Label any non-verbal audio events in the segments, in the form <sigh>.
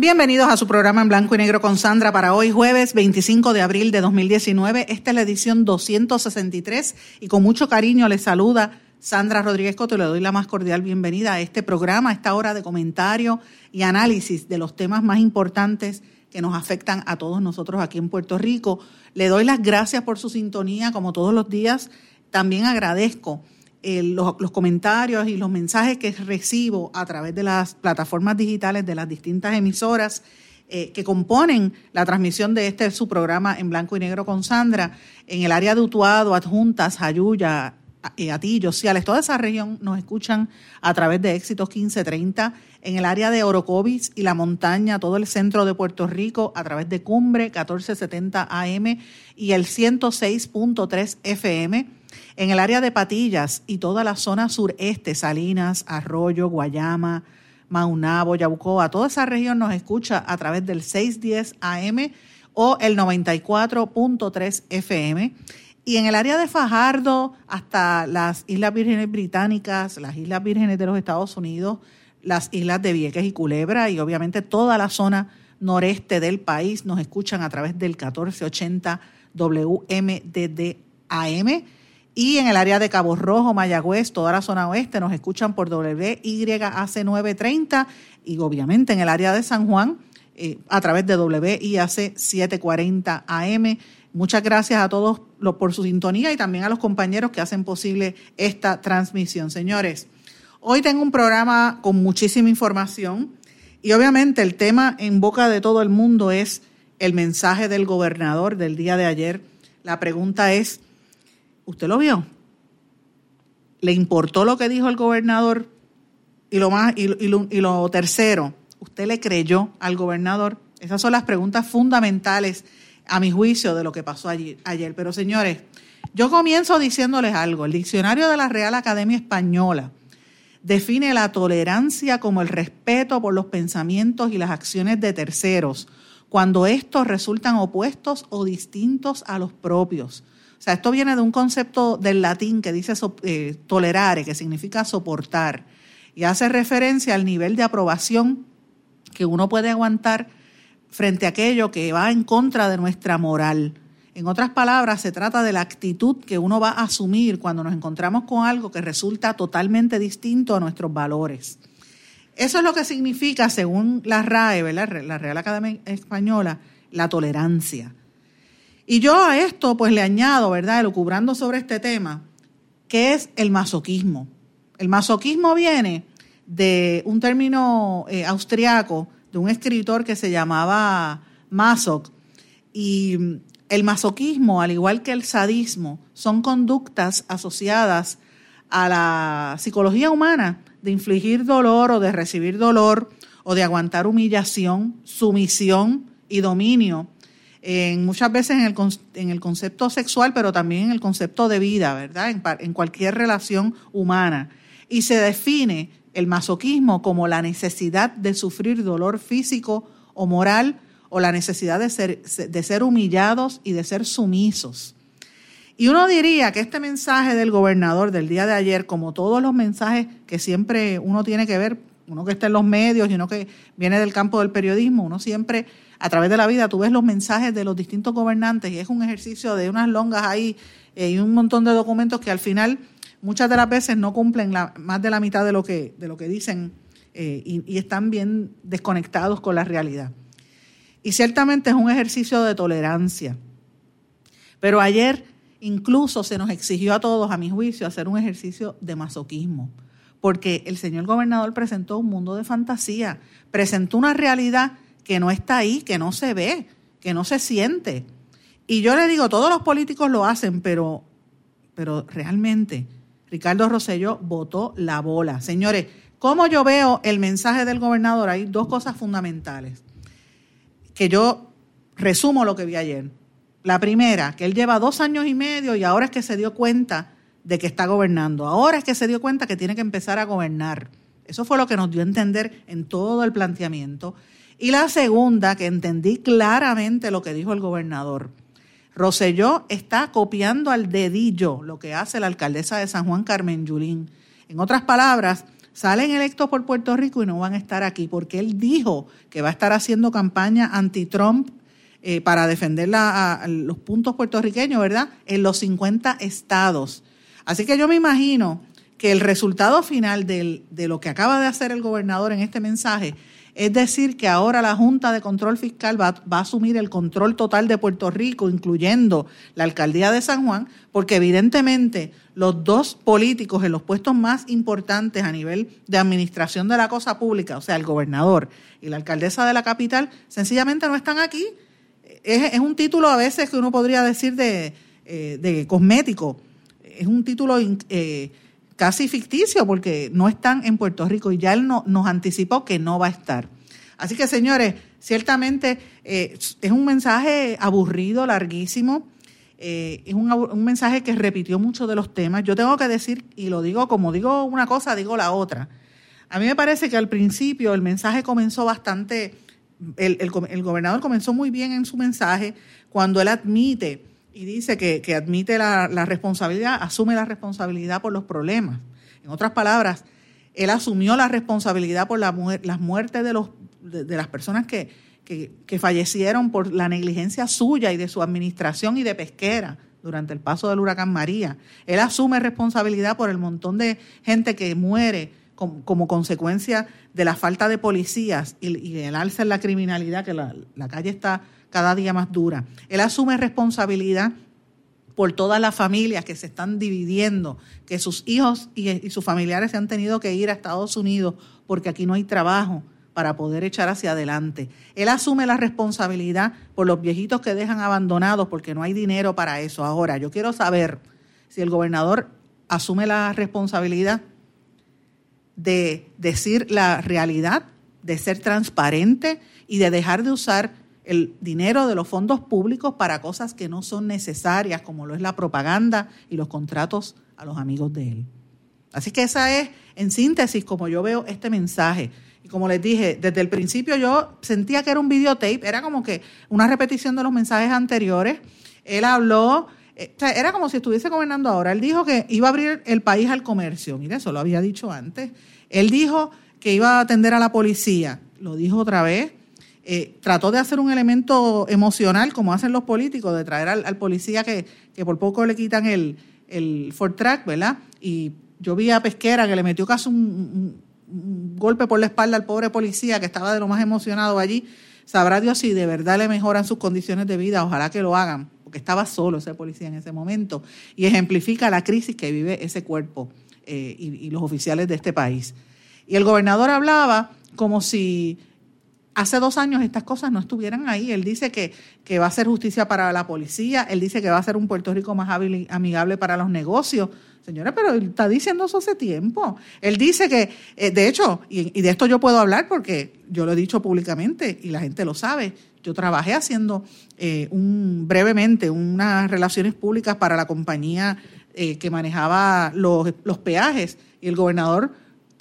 Bienvenidos a su programa en blanco y negro con Sandra para hoy jueves 25 de abril de 2019. Esta es la edición 263 y con mucho cariño les saluda Sandra Rodríguez Coto. Le doy la más cordial bienvenida a este programa, a esta hora de comentario y análisis de los temas más importantes que nos afectan a todos nosotros aquí en Puerto Rico. Le doy las gracias por su sintonía, como todos los días. También agradezco eh, los, comentarios y los mensajes que recibo a través de las plataformas digitales de las distintas emisoras eh, que componen la transmisión de este su programa en blanco y negro con Sandra en el área de Utuado, Adjuntas, Jayuya, eh, Atillo, Ciales, toda esa región nos escuchan a través de Éxitos 1530, en el área de Orocovis y la montaña, todo el centro de Puerto Rico a través de Cumbre 1470 AM y el 106.3 FM, en el área de Patillas y toda la zona sureste, Salinas, Arroyo, Guayama, Maunabo, Yabucoa, toda esa región nos escucha a través del 610 AM o el 94.3 FM y en el área de Fajardo, hasta las Islas Vírgenes Británicas, las Islas Vírgenes de los Estados Unidos, las islas de Vieques y Culebra y obviamente toda la zona noreste del país nos escuchan a través del 1480 WMDD AM. Y en el área de Cabo Rojo, Mayagüez, toda la zona oeste nos escuchan por WYAC 930 y obviamente en el área de San Juan eh, a través de WIAC 740 AM Muchas gracias a todos por su sintonía y también a los compañeros que hacen posible esta transmisión. Señores, hoy tengo un programa con muchísima información y obviamente el tema en boca de todo el mundo es el mensaje del gobernador del día de ayer. La pregunta es, ¿usted lo vio? ¿Le importó lo que dijo el gobernador? Y lo, más, y, lo, lo tercero, ¿usted le creyó al gobernador? Esas son las preguntas fundamentales a mi juicio, de lo que pasó ayer. ayer. Pero señores, yo comienzo diciéndoles algo. El diccionario de la Real Academia Española define la tolerancia como el respeto por los pensamientos y las acciones de terceros, cuando estos resultan opuestos o distintos a los propios. O sea, esto viene de un concepto del latín que dice eh, tolerare, que significa soportar, y hace referencia al nivel de aprobación que uno puede aguantar frente a aquello que va en contra de nuestra moral. En otras palabras, se trata de la actitud que uno va a asumir cuando nos encontramos con algo que resulta totalmente distinto a nuestros valores. Eso es lo que significa, según la RAE, la Real Academia Española, la tolerancia. Y yo a esto pues le añado, ¿verdad?, elucubrando sobre este tema, que es el masoquismo. El masoquismo viene de un término eh, austriaco de un escritor que se llamaba Masoch. Y el masoquismo, al igual que el sadismo, son conductas asociadas a la psicología humana de infligir dolor o de recibir dolor o de aguantar humillación, sumisión y dominio, en, muchas veces en el, en el, concepto sexual, pero también en el concepto de vida, ¿verdad? En, en cualquier relación humana. Y se define el masoquismo como la necesidad de sufrir dolor físico o moral o la necesidad de ser, de ser humillados y de ser sumisos. Y uno diría que este mensaje del gobernador del día de ayer, como todos los mensajes que siempre uno tiene que ver, uno que está en los medios y uno que viene del campo del periodismo, uno siempre a través de la vida, tú ves los mensajes de los distintos gobernantes y es un ejercicio de unas longas ahí eh, y un montón de documentos que al final muchas de las veces no cumplen más de la mitad de lo que, de lo que dicen eh, y, están bien desconectados con la realidad. Y ciertamente es un ejercicio de tolerancia. Pero ayer incluso se nos exigió a todos, a mi juicio, hacer un ejercicio de masoquismo, porque el señor gobernador presentó un mundo de fantasía, presentó una realidad que no está ahí, que no se ve, que no se siente. Y yo le digo, todos los políticos lo hacen, pero, pero realmente Ricardo Rosselló botó la bola. Señores, ¿cómo yo veo el mensaje del gobernador? Hay dos cosas fundamentales que yo resumo lo que vi ayer. La primera, que él lleva dos años y medio y ahora es que se dio cuenta de que está gobernando. Ahora es que se dio cuenta que tiene que empezar a gobernar. Eso fue lo que nos dio a entender en todo el planteamiento. Y la segunda, que entendí claramente lo que dijo el gobernador. Roselló está copiando al dedillo lo que hace la alcaldesa de San Juan, Carmen Yulín. En otras palabras, salen electos por Puerto Rico y no van a estar aquí porque él dijo que va a estar haciendo campaña anti-Trump eh, para defender los puntos puertorriqueños, ¿verdad? En los 50 estados. Así que yo me imagino que el resultado final de lo que acaba de hacer el gobernador en este mensaje es decir que ahora la Junta de Control Fiscal va, a asumir el control total de Puerto Rico, incluyendo la alcaldía de San Juan, porque evidentemente los dos políticos en los puestos más importantes a nivel de administración de la cosa pública, o sea, el gobernador y la alcaldesa de la capital, sencillamente no están aquí es, un título a veces que uno podría decir de, eh, cosmético. Es un título eh, casi ficticio porque no están en Puerto Rico y ya él no, nos anticipó que no va a estar. Así que, señores, ciertamente eh, es un mensaje aburrido, larguísimo. es un, un, mensaje que repitió muchos de los temas. Yo tengo que decir, y lo digo como digo una cosa, digo la otra. A mí me parece que al principio el mensaje comenzó bastante el, gobernador comenzó muy bien en su mensaje cuando él admite y dice que, admite la, responsabilidad, asume la responsabilidad por los problemas. En otras palabras, él asumió la responsabilidad por la, las muertes de, los, de, las personas que, que, fallecieron por la negligencia suya y de su administración y de pesquera durante el paso del huracán María. Él asume responsabilidad por el montón de gente que muere como, consecuencia de la falta de policías y, el alza en la criminalidad, que la, calle está cada día más dura. Él asume responsabilidad por todas las familias que se están dividiendo, que sus hijos y, y, sus familiares se han tenido que ir a Estados Unidos porque aquí no hay trabajo para poder echar hacia adelante. Él asume la responsabilidad por los viejitos que dejan abandonados porque no hay dinero para eso. Ahora, yo quiero saber si el gobernador asume la responsabilidad de decir la realidad, de ser transparente y de dejar de usar el dinero de los fondos públicos para cosas que no son necesarias, como lo es la propaganda y los contratos a los amigos de él. Así que esa es, en síntesis, como yo veo este mensaje. Y como les dije, desde el principio yo sentía que era un videotape, era como que una repetición de los mensajes anteriores. Él habló, eh, era como si estuviese gobernando ahora. Él dijo que iba a abrir el país al comercio. Mire, eso lo había dicho antes. Él dijo que iba a atender a la policía, lo dijo otra vez. Eh, trató de hacer un elemento emocional, como hacen los políticos, de traer al, policía que, por poco le quitan el, el Ford Track, ¿verdad? Y yo vi a Pesquera que le metió casi un, golpe por la espalda al pobre policía que estaba de lo más emocionado allí. Sabrá Dios si de verdad le mejoran sus condiciones de vida, ojalá que lo hagan, porque estaba solo ese policía en ese momento y ejemplifica la crisis que vive ese cuerpo. Eh, y, los oficiales de este país. Y el gobernador hablaba como si hace dos años estas cosas no estuvieran ahí. Él dice que, que va a ser justicia para la policía, él dice que va a ser un Puerto Rico más hábil y amigable para los negocios. Señora, pero él está diciendo eso hace tiempo. Él dice que, eh, de hecho, y, de esto yo puedo hablar porque yo lo he dicho públicamente y la gente lo sabe, yo trabajé haciendo eh, un brevemente unas relaciones públicas para la compañía eh, que manejaba los peajes y el gobernador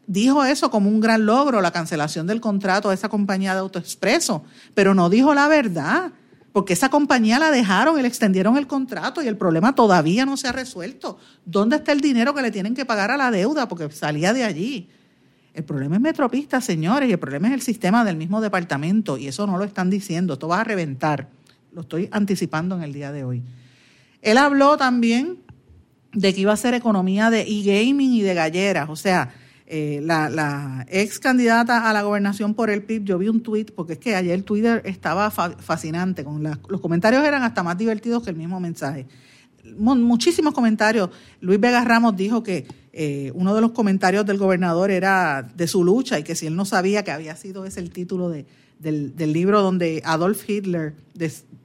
dijo eso como un gran logro, la cancelación del contrato de esa compañía de AutoExpreso, pero no dijo la verdad, porque esa compañía la dejaron y le extendieron el contrato y el problema todavía no se ha resuelto. ¿Dónde está el dinero que le tienen que pagar a la deuda? Porque salía de allí. El problema es Metropista, señores, y el problema es el sistema del mismo departamento, y eso no lo están diciendo, esto va a reventar. Lo estoy anticipando en el día de hoy. Él habló también de que iba a ser economía de e-gaming y de galleras. O sea, eh, la, ex candidata a la gobernación por el PIB, yo vi un tweet, porque es que ayer el Twitter estaba fascinante, con los comentarios eran hasta más divertidos que el mismo mensaje. Muchísimos comentarios. Luis Vega Ramos dijo que eh, uno de los comentarios del gobernador era de su lucha y que si él no sabía que había sido ese el título de, del, libro donde Adolf Hitler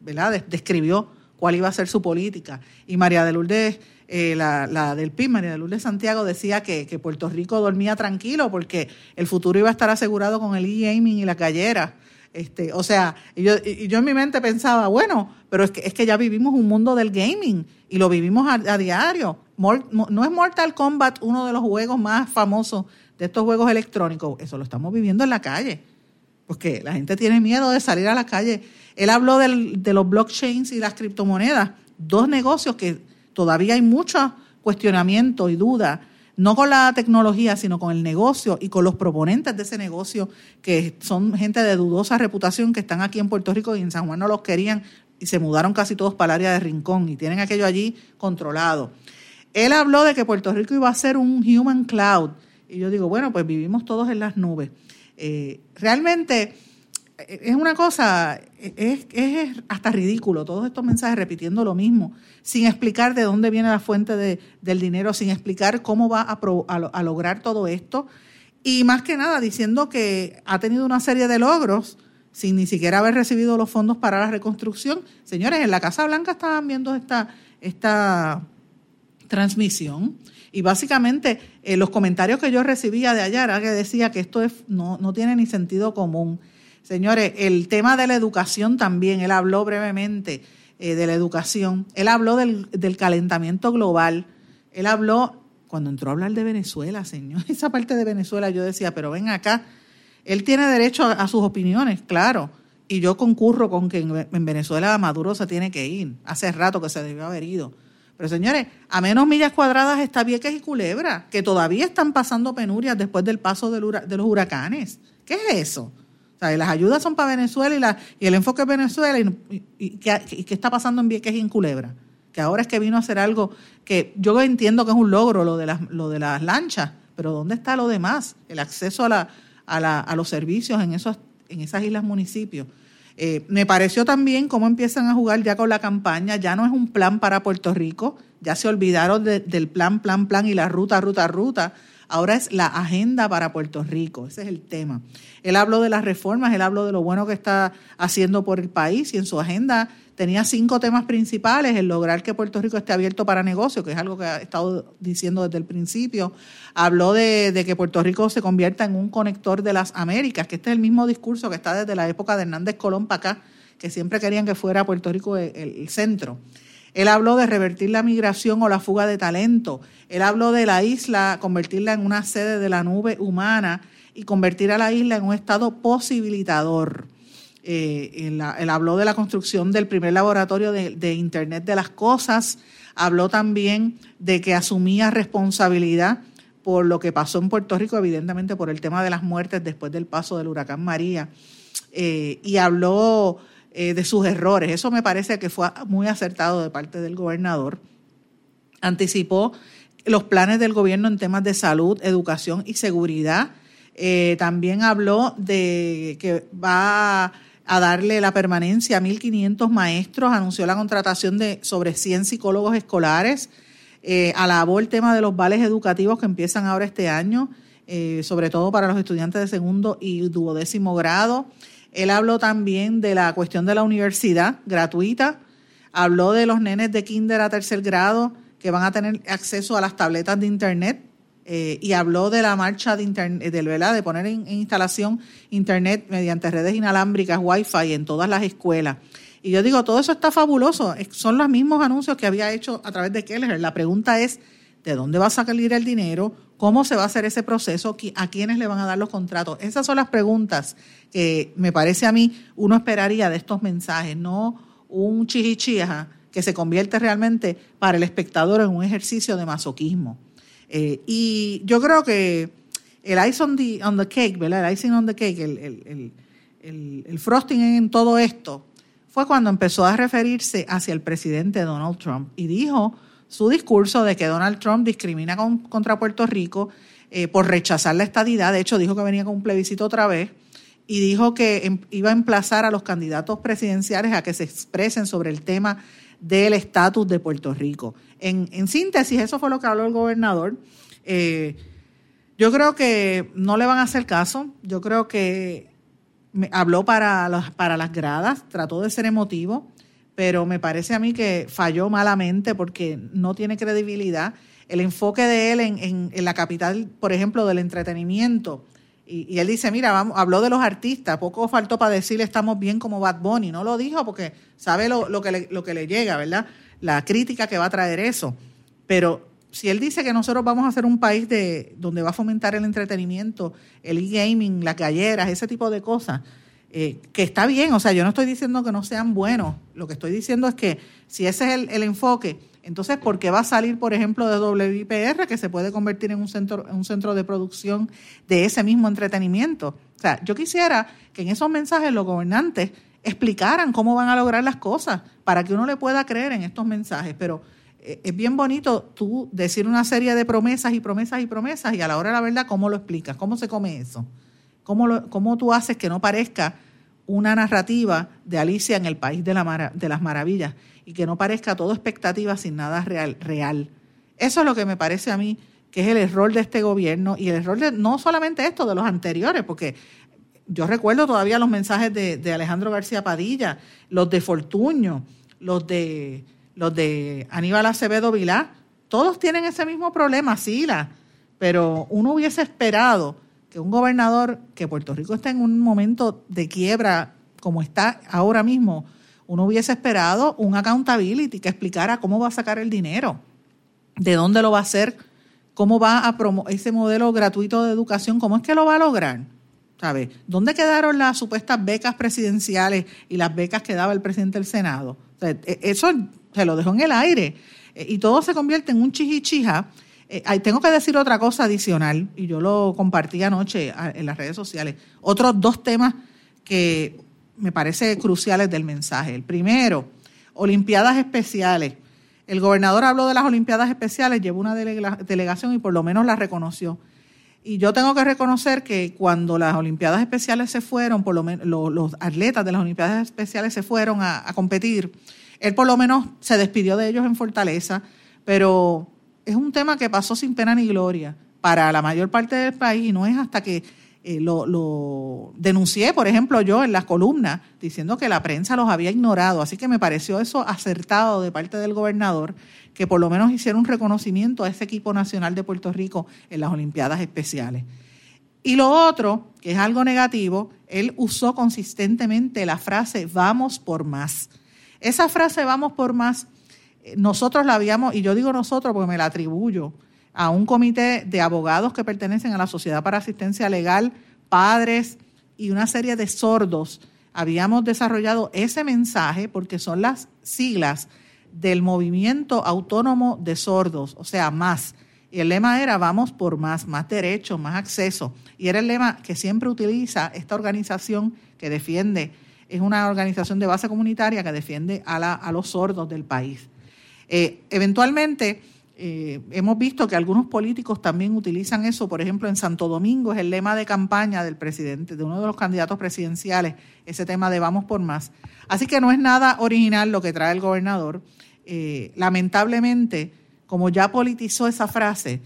¿verdad? describió cuál iba a ser su política. Y María de Lourdes, eh, la, del PIB, María de Lourdes Santiago, decía que, Puerto Rico dormía tranquilo porque el futuro iba a estar asegurado con el e-gaming y la callera. Este, o sea, y yo, yo en mi mente pensaba, bueno, pero es que, es que ya vivimos un mundo del gaming y lo vivimos a, diario. no es Mortal Kombat uno de los juegos más famosos de estos juegos electrónicos, eso lo estamos viviendo en la calle, porque la gente tiene miedo de salir a la calle. Él habló de los blockchains y las criptomonedas, dos negocios que todavía hay mucho cuestionamiento y duda no con la tecnología, sino con el negocio y con los proponentes de ese negocio, que son gente de dudosa reputación que están aquí en Puerto Rico y en San Juan no los querían y se mudaron casi todos para el área de Rincón y tienen aquello allí controlado. Él habló de que Puerto Rico iba a ser un human cloud. Y yo digo, bueno, pues vivimos todos en las nubes. Eh, realmente es una cosa, es, hasta ridículo, todos estos mensajes repitiendo lo mismo, sin explicar de dónde viene la fuente del dinero, sin explicar cómo va a, lograr todo esto, y más que nada diciendo que ha tenido una serie de logros sin ni siquiera haber recibido los fondos para la reconstrucción. Señores, en la Casa Blanca estaban viendo esta, esta transmisión y básicamente eh, los comentarios que yo recibía de allá era que decía que esto es, no, no tiene ni sentido común. Señores, el tema de la educación también, él habló brevemente eh, de la educación, él habló del, calentamiento global, él habló, cuando entró a hablar de Venezuela, señor, <laughs> esa parte de Venezuela yo decía, pero ven acá, él tiene derecho a, sus opiniones, claro, y yo concurro con que en, Venezuela Maduro se tiene que ir, hace rato que se debió haber ido. Pero señores, a menos millas cuadradas está Vieques y Culebra, que todavía están pasando penurias después del paso de los huracanes. ¿Qué es eso? las ayudas son para Venezuela y, la, y el enfoque es Venezuela. Y, ¿qué, está pasando en Vieques y en Culebra? Que ahora es que vino a hacer algo que yo entiendo que es un logro lo de las, lanchas, pero ¿dónde está lo demás? El acceso a, la, a, la, los servicios en, esos, en esas islas municipios. Eh, me pareció también cómo empiezan a jugar ya con la campaña, ya no es un plan para Puerto Rico, ya se olvidaron del plan, plan, plan y la ruta, ruta, ruta. Ahora es la agenda para Puerto Rico, ese es el tema. Él habló de las reformas, él habló de lo bueno que está haciendo por el país y en su agenda tenía cinco temas principales, el lograr que Puerto Rico esté abierto para negocios, que es algo que ha estado diciendo desde el principio. Habló de, que Puerto Rico se convierta en un conector de las Américas, que este es el mismo discurso que está desde la época de Hernández Colón para acá, que siempre querían que fuera Puerto Rico el centro. Él habló de revertir la migración o la fuga de talento. Él habló de la isla, convertirla en una sede de la nube humana y convertir a la isla en un estado posibilitador. Eh, él, habló de la construcción del primer laboratorio de, Internet de las Cosas. Habló también de que asumía responsabilidad por lo que pasó en Puerto Rico, evidentemente por el tema de las muertes después del paso del huracán María. Eh, y habló eh, de sus errores. Eso me parece que fue muy acertado de parte del gobernador. Anticipó los planes del gobierno en temas de salud, educación y seguridad. Eh, también habló de que va a darle la permanencia a 1.500 maestros, anunció la contratación de sobre 100 psicólogos escolares, eh, alabó el tema de los vales educativos que empiezan ahora este año, sobre todo para los estudiantes de segundo y duodécimo grado. Él habló también de la cuestión de la universidad gratuita, habló de los nenes de kinder a tercer grado que van a tener acceso a las tabletas de internet eh, y habló de la marcha de internet, de, de poner en, instalación internet mediante redes inalámbricas, wifi en todas las escuelas. Y yo digo, todo eso está fabuloso, son los mismos anuncios que había hecho a través de Keller. La pregunta es, ¿de dónde va a salir el dinero? ¿Cómo se va a hacer ese proceso? ¿A quiénes le van a dar los contratos? Esas son las preguntas que me parece a mí uno esperaría de estos mensajes, no un chihichija que se convierte realmente para el espectador en un ejercicio de masoquismo. Eh, y yo creo que el ice on the, on the cake, ¿verdad? El icing on the cake, el, frosting en todo esto, fue cuando empezó a referirse hacia el presidente Donald Trump y dijo su discurso de que Donald Trump discrimina contra Puerto Rico eh, por rechazar la estadidad. De hecho, dijo que venía con un plebiscito otra vez y dijo que em, iba a emplazar a los candidatos presidenciales a que se expresen sobre el tema del estatus de Puerto Rico. En, síntesis, eso fue lo que habló el gobernador. Eh, yo creo que no le van a hacer caso. Yo creo que habló para, para las gradas, trató de ser emotivo pero me parece a mí que falló malamente porque no tiene credibilidad. El enfoque de él en, en, la capital, por ejemplo, del entretenimiento, y, él dice, mira, vamos, habló de los artistas, poco faltó para decirle estamos bien como Bad Bunny, no lo dijo porque sabe lo, lo, que, le, lo que le llega, ¿verdad? La crítica que va a traer eso. Pero si él dice que nosotros vamos a ser un país de donde va a fomentar el entretenimiento, el e-gaming, las galleras, ese tipo de cosas, eh, que está bien, o sea, yo no estoy diciendo que no sean buenos, lo que estoy diciendo es que si ese es el, enfoque, entonces, ¿por qué va a salir, por ejemplo, de WIPR, que se puede convertir en un centro, en un centro de producción de ese mismo entretenimiento? O sea, yo quisiera que en esos mensajes los gobernantes explicaran cómo van a lograr las cosas para que uno le pueda creer en estos mensajes, pero eh, es bien bonito tú decir una serie de promesas y promesas y promesas y a la hora de la verdad, ¿cómo lo explicas? ¿Cómo se come eso? ¿Cómo, ¿Cómo tú haces que no parezca una narrativa de Alicia en el País de, la de las Maravillas y que no parezca todo expectativa sin nada real, real? Eso es lo que me parece a mí que es el error de este gobierno y el error de no solamente esto, de los anteriores, porque yo recuerdo todavía los mensajes de, Alejandro García Padilla, los de Fortuño, los de, los de Aníbal Acevedo Vilá, todos tienen ese mismo problema, Sila, pero uno hubiese esperado que un gobernador, que Puerto Rico está en un momento de quiebra como está ahora mismo, uno hubiese esperado un accountability que explicara cómo va a sacar el dinero, de dónde lo va a hacer, cómo va a promover ese modelo gratuito de educación, cómo es que lo va a lograr. ¿Sabe? ¿Dónde quedaron las supuestas becas presidenciales y las becas que daba el presidente del Senado? E, eso se lo dejó en el aire. E, y todo se convierte en un chijichija eh, tengo que decir otra cosa adicional, y yo lo compartí anoche en las redes sociales. Otros dos temas que me parece cruciales del mensaje. El primero, Olimpiadas Especiales. El gobernador habló de las Olimpiadas Especiales, llevó una delegación y por lo menos la reconoció. Y yo tengo que reconocer que cuando las Olimpiadas Especiales se fueron, por lo menos los, atletas de las Olimpiadas Especiales se fueron a competir, él por lo menos se despidió de ellos en Fortaleza, pero es un tema que pasó sin pena ni gloria para la mayor parte del país y no es hasta que eh, lo, denuncié, por ejemplo, yo en las columnas, diciendo que la prensa los había ignorado. Así que me pareció eso acertado de parte del gobernador, que por lo menos hiciera un reconocimiento a ese equipo nacional de Puerto Rico en las Olimpiadas Especiales. Y lo otro, que es algo negativo, él usó consistentemente la frase vamos por más. Esa frase vamos por más nosotros la habíamos, y yo digo nosotros porque me la atribuyo, a un comité de abogados que pertenecen a la Sociedad para Asistencia Legal, padres y una serie de sordos. Habíamos desarrollado ese mensaje porque son las siglas del movimiento autónomo de sordos, o sea, más. Y el lema era vamos por más, más derechos, más acceso. Y era el lema que siempre utiliza esta organización que defiende, es una organización de base comunitaria que defiende a, la, a los sordos del país. Eh, eventualmente, eh, hemos visto que algunos políticos también utilizan eso, por ejemplo, en Santo Domingo es el lema de campaña del presidente, de uno de los candidatos presidenciales, ese tema de vamos por más. Así que no es nada original lo que trae el gobernador. Eh, lamentablemente, como ya politizó esa frase,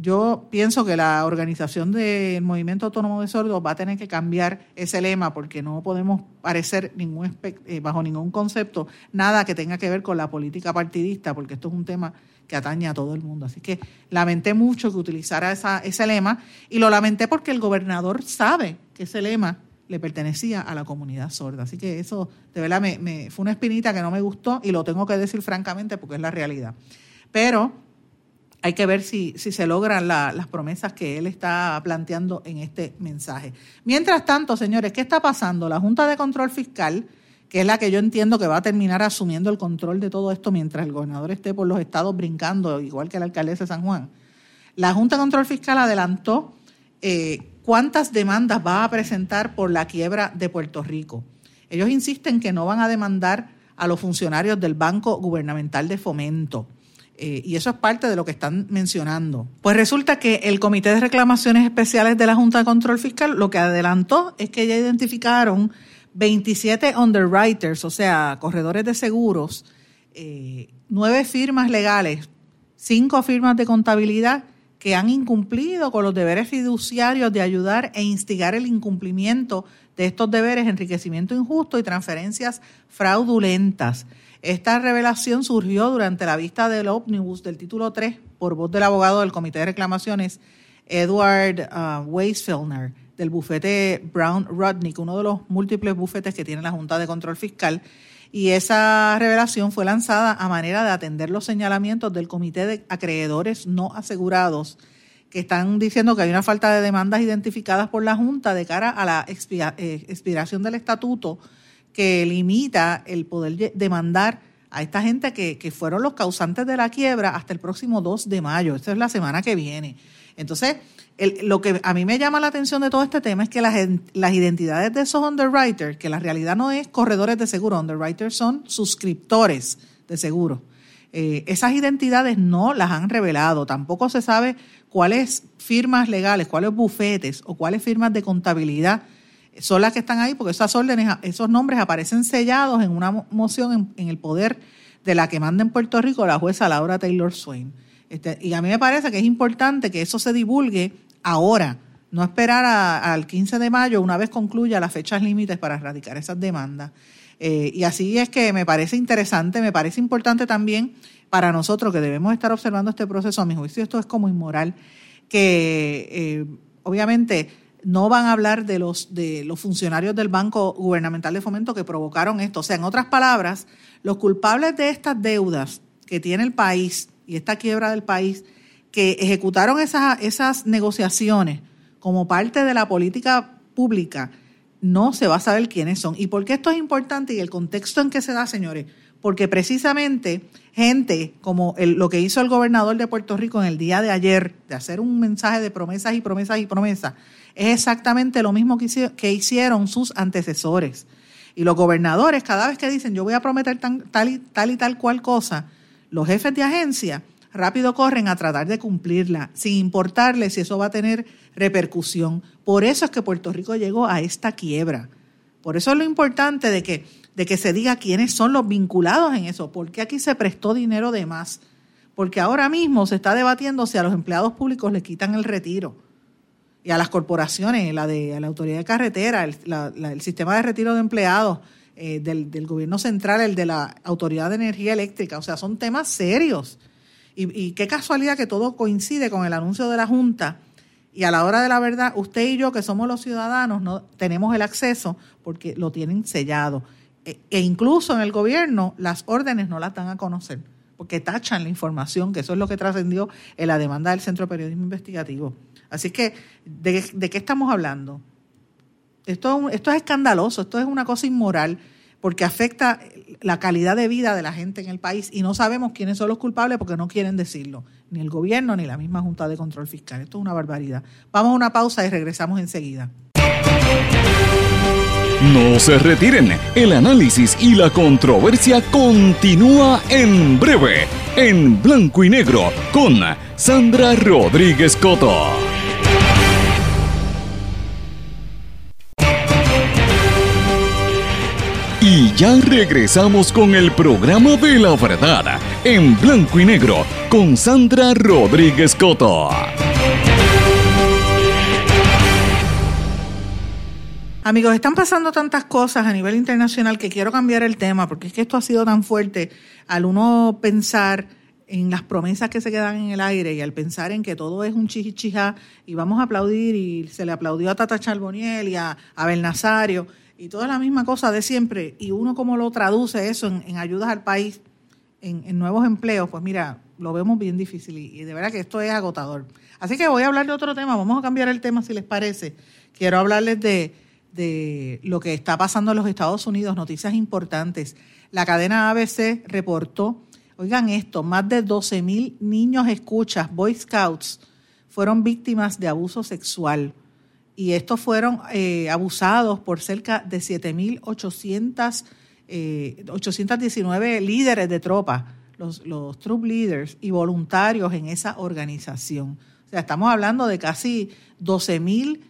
yo pienso que la organización del Movimiento Autónomo de Sordos va a tener que cambiar ese lema porque no podemos parecer ningún eh, bajo ningún concepto nada que tenga que ver con la política partidista, porque esto es un tema que atañe a todo el mundo. Así que lamenté mucho que utilizara esa, ese lema y lo lamenté porque el gobernador sabe que ese lema le pertenecía a la comunidad sorda. Así que eso, de verdad, me, fue una espinita que no me gustó y lo tengo que decir francamente porque es la realidad. Pero hay que ver si, si se logran las promesas que él está planteando en este mensaje. Mientras tanto, señores, ¿qué está pasando? La Junta de Control Fiscal, que es la que yo entiendo que va a terminar asumiendo el control de todo esto mientras el gobernador esté por los estados brincando, igual que la alcaldesa de San Juan. La Junta de Control Fiscal adelantó eh, cuántas demandas va a presentar por la quiebra de Puerto Rico. Ellos insisten que no van a demandar a los funcionarios del Banco Gubernamental de Fomento eh, y eso es parte de lo que están mencionando. Pues resulta que el Comité de Reclamaciones Especiales de la Junta de Control Fiscal lo que adelantó es que ya identificaron 27 underwriters, o sea, corredores de seguros, eh, nueve firmas legales, cinco firmas de contabilidad que han incumplido con los deberes fiduciarios de ayudar e instigar el incumplimiento de estos deberes, enriquecimiento injusto y transferencias fraudulentas. Esta revelación surgió durante la vista del ómnibus del título 3 por voz del abogado del Comité de Reclamaciones, Edward uh, del bufete Brown Rudnick, uno de los múltiples bufetes que tiene la Junta de Control Fiscal. Y esa revelación fue lanzada a manera de atender los señalamientos del Comité de Acreedores No Asegurados, que están diciendo que hay una falta de demandas identificadas por la Junta de cara a la eh, expiración del estatuto que limita el poder demandar a esta gente que, que, fueron los causantes de la quiebra hasta el próximo 2 de mayo. Esta es la semana que viene. Entonces, lo que a mí me llama la atención de todo este tema es que las, las identidades de esos underwriters, que la realidad no es corredores de seguro, underwriters son suscriptores de seguro. Eh, esas identidades no las han revelado. Tampoco se sabe cuáles firmas legales, cuáles bufetes o cuáles firmas de contabilidad son las que están ahí, porque esas órdenes, esos nombres aparecen sellados en una moción en, el poder de la que manda en Puerto Rico la jueza Laura Taylor Swain. Este, y a mí me parece que es importante que eso se divulgue ahora, no esperar al 15 de mayo, una vez concluya las fechas límites para erradicar esas demandas. Eh, y así es que me parece interesante, me parece importante también para nosotros que debemos estar observando este proceso, a mi juicio esto es como inmoral, que eh, obviamente no van a hablar de los, de los funcionarios del Banco Gubernamental de Fomento que provocaron esto. O sea, en otras palabras, los culpables de estas deudas que tiene el país y esta quiebra del país, que ejecutaron esas, esas negociaciones como parte de la política pública, no se va a saber quiénes son. ¿Y por qué esto es importante y el contexto en que se da, señores? Porque precisamente gente como lo que hizo el gobernador de Puerto Rico en el día de ayer, de hacer un mensaje de promesas y promesas y promesas, es exactamente lo mismo que, hicieron sus antecesores. Y los gobernadores, cada vez que dicen yo voy a prometer tal, y, tal y tal cual cosa, los jefes de agencia rápido corren a tratar de cumplirla, sin importarle si eso va a tener repercusión. Por eso es que Puerto Rico llegó a esta quiebra. Por eso es lo importante de que, de que se diga quiénes son los vinculados en eso, porque aquí se prestó dinero de más. Porque ahora mismo se está debatiendo si a los empleados públicos les quitan el retiro y a las corporaciones, la de la autoridad de carretera, el, sistema de retiro de empleados eh, del, del, gobierno central, el de la autoridad de energía eléctrica. O sea, son temas serios. Y, qué casualidad que todo coincide con el anuncio de la Junta. Y a la hora de la verdad, usted y yo, que somos los ciudadanos, no tenemos el acceso porque lo tienen sellado. E, e incluso en el gobierno, las órdenes no las dan a conocer porque tachan la información, que eso es lo que trascendió en la demanda del Centro de Periodismo Investigativo. Así que, ¿de, qué estamos hablando? Esto, esto es escandaloso, esto es una cosa inmoral, porque afecta la calidad de vida de la gente en el país y no sabemos quiénes son los culpables porque no quieren decirlo, ni el gobierno ni la misma Junta de Control Fiscal. Esto es una barbaridad. Vamos a una pausa y regresamos enseguida. No se retiren, el análisis y la controversia continúa en breve, en blanco y negro, con Sandra Rodríguez Coto. Y ya regresamos con el programa de la verdad, en blanco y negro, con Sandra Rodríguez Coto. Amigos, están pasando tantas cosas a nivel internacional que quiero cambiar el tema, porque es que esto ha sido tan fuerte al uno pensar en las promesas que se quedan en el aire y al pensar en que todo es un chichichija y vamos a aplaudir y se le aplaudió a Tata Charboniel y a Abel Nazario y toda la misma cosa de siempre y uno como lo traduce eso en, ayudas al país, en, nuevos empleos, pues mira, lo vemos bien difícil y, y de verdad que esto es agotador. Así que voy a hablar de otro tema, vamos a cambiar el tema si les parece. Quiero hablarles de de lo que está pasando en los Estados Unidos, noticias importantes. La cadena ABC reportó, oigan esto, más de 12 mil niños escuchas, Boy Scouts, fueron víctimas de abuso sexual. Y estos fueron eh, abusados por cerca de 7.800 eh, 819 líderes de tropa, los, los troop leaders y voluntarios en esa organización. O sea, estamos hablando de casi 12.000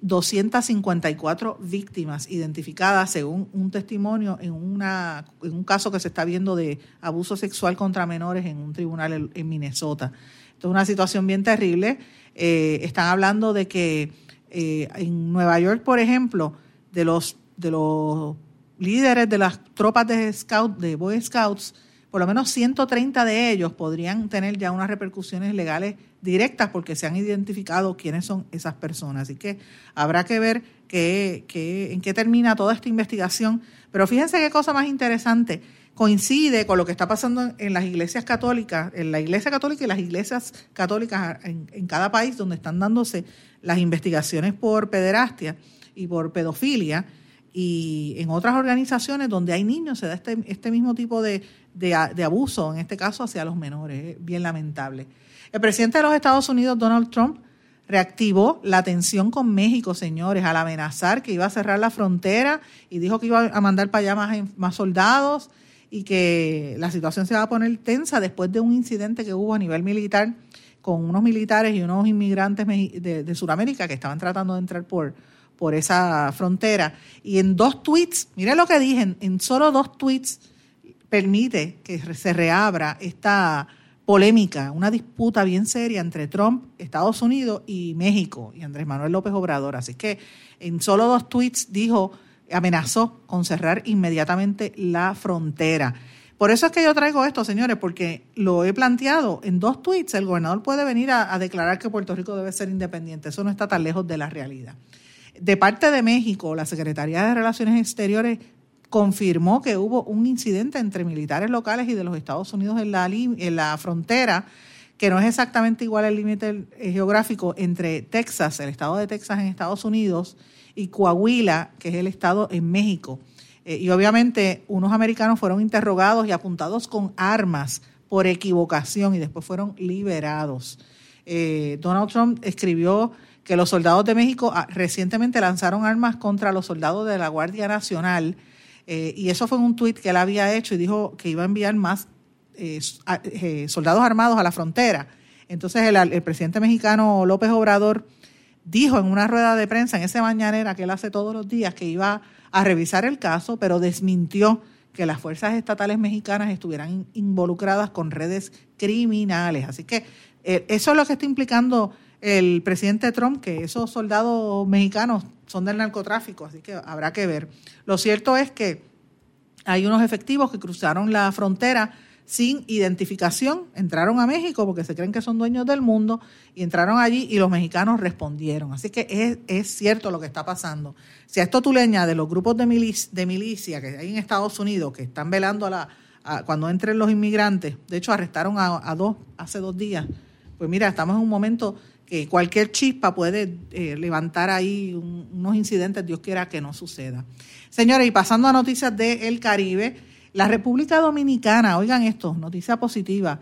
254 víctimas identificadas según un testimonio en, una, en un caso que se está viendo de abuso sexual contra menores en un tribunal en Minnesota. Esto es una situación bien terrible. Eh, están hablando de que eh, en Nueva York, por ejemplo, de los, de los líderes de las tropas de, scout, de Boy Scouts, por lo menos 130 de ellos podrían tener ya unas repercusiones legales directas porque se han identificado quiénes son esas personas. Así que habrá que ver qué, en qué termina toda esta investigación. Pero fíjense qué cosa más interesante. Coincide con lo que está pasando en las iglesias católicas, en la iglesia católica y las iglesias católicas en, cada país donde están dándose las investigaciones por pederastia y por pedofilia. Y en otras organizaciones donde hay niños se da este, este mismo tipo de, de, abuso, en este caso hacia los menores, bien lamentable. El presidente de los Estados Unidos, Donald Trump, reactivó la tensión con México, señores, al amenazar que iba a cerrar la frontera y dijo que iba a mandar para allá más, más soldados y que la situación se va a poner tensa después de un incidente que hubo a nivel militar con unos militares y unos inmigrantes de, de Sudamérica que estaban tratando de entrar por, por esa frontera. Y en dos tweets, mire lo que dije, en, solo dos tweets permite que se reabra esta polémica, una disputa bien seria entre Trump, Estados Unidos y México y Andrés Manuel López Obrador. Así que en solo dos tweets dijo, amenazó con cerrar inmediatamente la frontera. Por eso es que yo traigo esto, señores, porque lo he planteado en dos tweets. El gobernador puede venir a declarar que Puerto Rico debe ser independiente. Eso no está tan lejos de la realidad. De parte de México, la Secretaría de Relaciones Exteriores confirmó que hubo un incidente entre militares locales y de los Estados Unidos en la, en la frontera, que no es exactamente igual el límite geográfico entre Texas, el estado de Texas en Estados Unidos, y Coahuila, que es el estado en México. Eh, y obviamente unos americanos fueron interrogados y apuntados con armas por equivocación y después fueron liberados. Eh, Donald Trump escribió que los soldados de México ah, recientemente lanzaron armas contra los soldados de la Guardia Nacional eh, y eso fue un tuit que él había hecho y dijo que iba a enviar más soldados armados a la frontera. Entonces el, presidente mexicano López Obrador dijo en una rueda de prensa en ese mañanera que él hace todos los días que iba a revisar el caso, pero desmintió que las fuerzas estatales mexicanas estuvieran involucradas con redes criminales. Así que eso es lo que está implicando el presidente Trump que esos soldados mexicanos son del narcotráfico, así que habrá que ver. Lo cierto es que hay unos efectivos que cruzaron la frontera sin identificación, entraron a México porque se creen que son dueños del mundo y entraron allí y los mexicanos respondieron. Así que es, es cierto lo que está pasando. Si a esto tú le añades los grupos de, de milicia que hay en Estados Unidos que están velando a la, cuando entren los inmigrantes, de hecho arrestaron a, dos hace dos días, pues mira, estamos en un momento que cualquier chispa puede eh, levantar ahí unos incidentes, Dios quiera que no suceda. Señores, y pasando a noticias del Caribe, la República Dominicana, oigan esto, noticia positiva,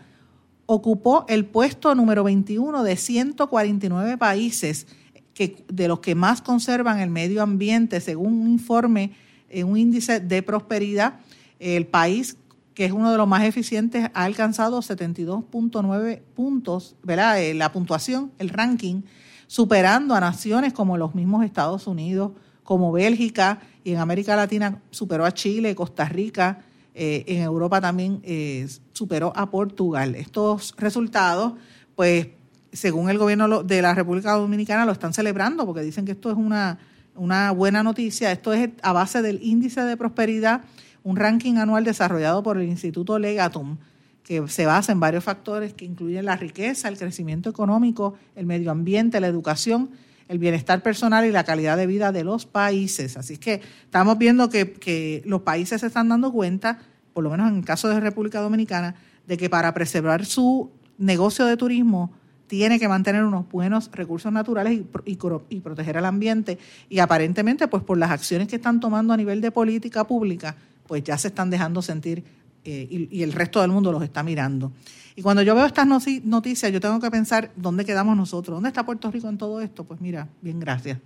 ocupó el puesto número 21 de 149 países que, de los que más conservan el medio ambiente, según un informe, en un índice de prosperidad. El país que es uno de los más eficientes, ha alcanzado 72.9 puntos, ¿verdad? Eh, la puntuación, el ranking, superando a naciones como los mismos Estados Unidos, como Bélgica, y en América Latina superó a Chile, Costa Rica, eh, en Europa también eh, superó a Portugal. Estos resultados, pues, según el gobierno de la República Dominicana, lo están celebrando porque dicen que esto es una, una buena noticia. Esto es a base del índice de prosperidad un ranking anual desarrollado por el Instituto Legatum, que se basa en varios factores que incluyen la riqueza, el crecimiento económico, el medio ambiente, la educación, el bienestar personal y la calidad de vida de los países. Así que estamos viendo que, los países se están dando cuenta, por lo menos en el caso de República Dominicana, de que para preservar su negocio de turismo tiene que mantener unos buenos recursos naturales y, y, proteger el ambiente. Y aparentemente, pues por las acciones que están tomando a nivel de política pública, pues ya se están dejando sentir eh, y, el resto del mundo los está mirando. Y cuando yo veo estas noticias, yo tengo que pensar dónde quedamos nosotros, dónde está Puerto Rico en todo esto. Pues mira, bien, gracias.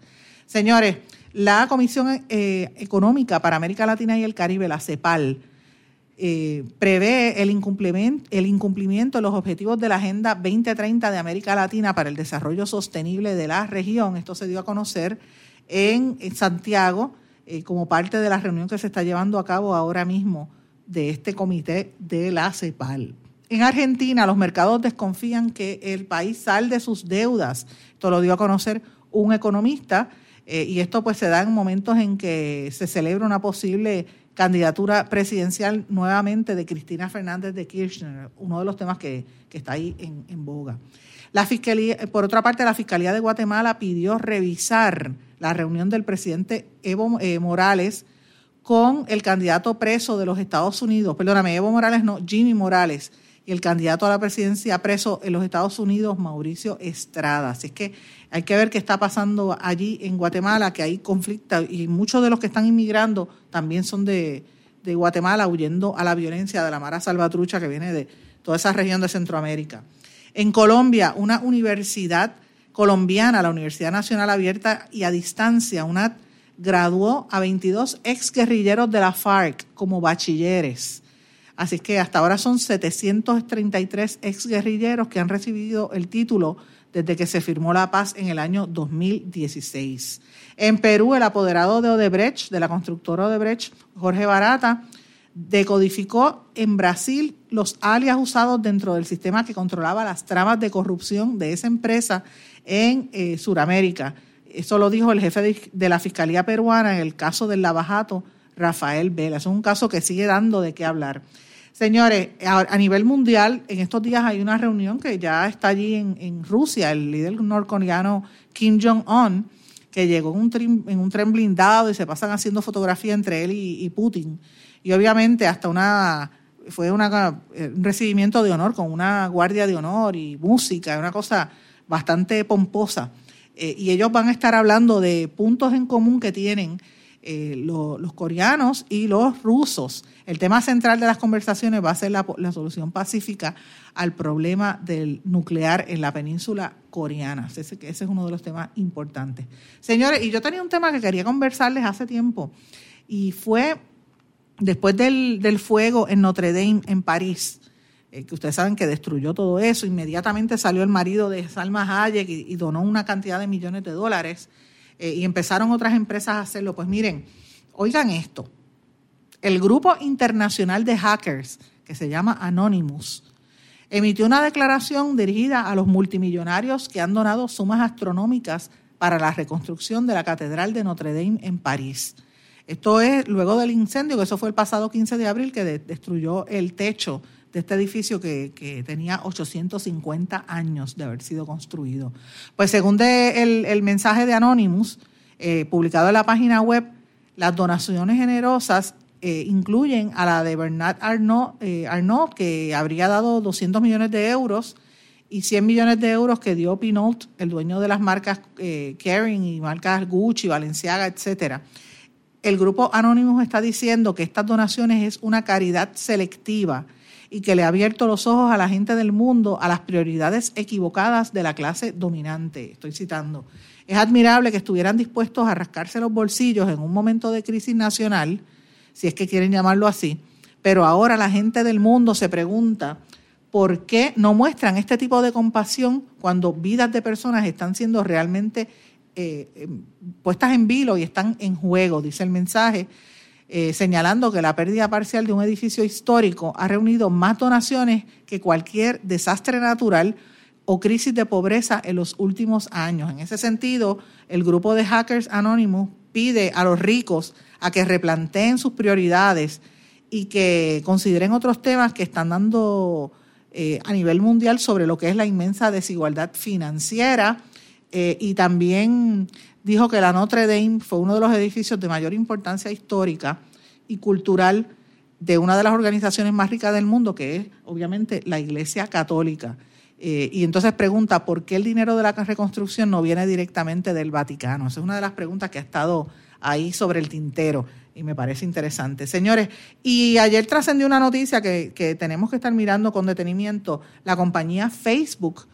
Señores, la Comisión eh, Económica para América Latina y el Caribe, la CEPAL, eh, prevé el incumplimiento, de los objetivos de la Agenda 2030 de América Latina para el desarrollo sostenible de la región. Esto se dio a conocer en Santiago eh, como parte de la reunión que se está llevando a cabo ahora mismo de este comité de la CEPAL. En Argentina, los mercados desconfían que el país sal de sus deudas. Esto lo dio a conocer un economista. Eh, y esto pues se da en momentos en que se celebra una posible candidatura presidencial nuevamente de Cristina Fernández de Kirchner, uno de los temas que, está ahí en, boga. La fiscalía, por otra parte, la Fiscalía de Guatemala pidió revisar la reunión del presidente Evo eh, Morales con el candidato preso de los Estados Unidos, perdóname, Evo Morales no, Jimmy Morales, el candidato a la presidencia preso en los Estados Unidos, Mauricio Estrada. Así es que hay que ver qué está pasando allí en Guatemala, que hay conflicto y muchos de los que están inmigrando también son de, Guatemala, huyendo a la violencia de la Mara Salvatrucha que viene de toda esa región de Centroamérica. En Colombia, una universidad colombiana, la Universidad Nacional Abierta y a Distancia, una graduó a 22 exguerrilleros de la FARC como bachilleres. Así que hasta ahora son 733 exguerrilleros que han recibido el título desde que se firmó la paz en el año 2016. En Perú, el apoderado de Odebrecht, de la constructora Odebrecht, Jorge Barata, decodificó en Brasil los alias usados dentro del sistema que controlaba las tramas de corrupción de esa empresa en eh, Sudamérica. Eso lo dijo el jefe de, la Fiscalía peruana en el caso del lavajato, Rafael Vela. Es un caso que sigue dando de qué hablar. Señores, a, nivel mundial, en estos días hay una reunión que ya está allí en, Rusia, el líder norcoreano Kim Jong-un, que llegó en un, tren, en un tren blindado y se pasan haciendo fotografía entre él y, Putin. Y obviamente hasta una fue una, un recibimiento de honor con una guardia de honor y música, una cosa bastante pomposa. Eh, y ellos van a estar hablando de puntos en común que tienen eh, los coreanos y los rusos. El tema central de las conversaciones va a ser la, solución pacífica al problema del nuclear en la península coreana. Ese, es uno de los temas importantes. Señores, y yo tenía un tema que quería conversarles hace tiempo, y fue después del, fuego en Notre Dame, en París, eh, que ustedes saben que destruyó todo eso, inmediatamente salió el marido de Salma Hayek y donó una cantidad de millones de dólares eh, y empezaron otras empresas a hacerlo. Pues miren, oigan esto. El grupo internacional de hackers, que se llama Anonymous, emitió una declaración dirigida a los multimillonarios que han donado sumas astronómicas para la reconstrucción de la Catedral de Notre Dame en París. Esto es luego del incendio, que eso fue el pasado 15 de abril, que destruyó el techo de este edificio que, tenía 850 años de haber sido construido. Pues según el, mensaje de Anonymous, eh, publicado en la página web, las donaciones generosas eh, incluyen a la de Bernard Arnault, eh, que habría dado 200 millones de euros, y 100 millones de euros que dio Pinot, el dueño de las marcas eh, y marcas Gucci, Valenciaga, etcétera. El grupo Anonymous está diciendo que estas donaciones es una caridad selectiva y que le ha abierto los ojos a la gente del mundo a las prioridades equivocadas de la clase dominante. Estoy citando. Es admirable que estuvieran dispuestos a rascarse los bolsillos en un momento de crisis nacional, si es que quieren llamarlo así, pero ahora la gente del mundo se pregunta por qué no muestran este tipo de compasión cuando vidas de personas están siendo realmente eh, em, puestas en vilo y están en juego, dice el mensaje eh, señalando que la pérdida parcial de un edificio histórico ha reunido más donaciones que cualquier desastre natural o crisis de pobreza en los últimos años. En ese sentido, el grupo de Hackers Anonymous pide a los ricos a que replanteen sus prioridades y que consideren otros temas que están dando eh, a nivel mundial sobre lo que es la inmensa desigualdad financiera eh, y también dijo que la Notre Dame fue uno de los edificios de mayor importancia histórica y cultural de una de las organizaciones más ricas del mundo, que es obviamente la Iglesia Católica. Eh, y entonces pregunta, ¿por qué el dinero de la reconstrucción no viene directamente del Vaticano? Esa es una de las preguntas que ha estado ahí sobre el tintero y me parece interesante. Señores, y ayer trascendió una noticia que, que tenemos que estar mirando con detenimiento. La compañía Facebook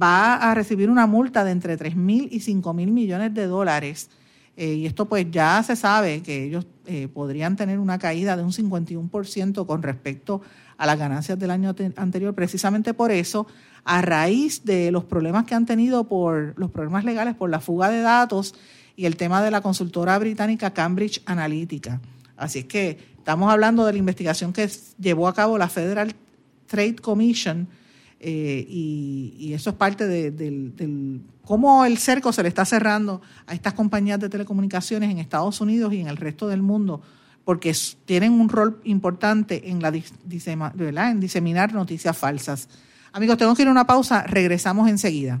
va a recibir una multa de entre 3 mil y 5 mil millones de dólares. Eh, y esto pues ya se sabe que ellos eh, podrían tener una caída de un 51% con respecto a las ganancias del año anterior, precisamente por eso, a raíz de los problemas que han tenido por los problemas legales por la fuga de datos y el tema de la consultora británica Cambridge Analytica. Así es que estamos hablando de la investigación que llevó a cabo la Federal Trade Commission eh, y, eso es parte de, cómo el cerco se le está cerrando a estas compañías de telecomunicaciones en Estados Unidos y en el resto del mundo, porque tienen un rol importante en, la, en diseminar noticias falsas. Amigos, tengo que ir a una pausa, regresamos enseguida.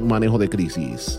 manejo de crisis.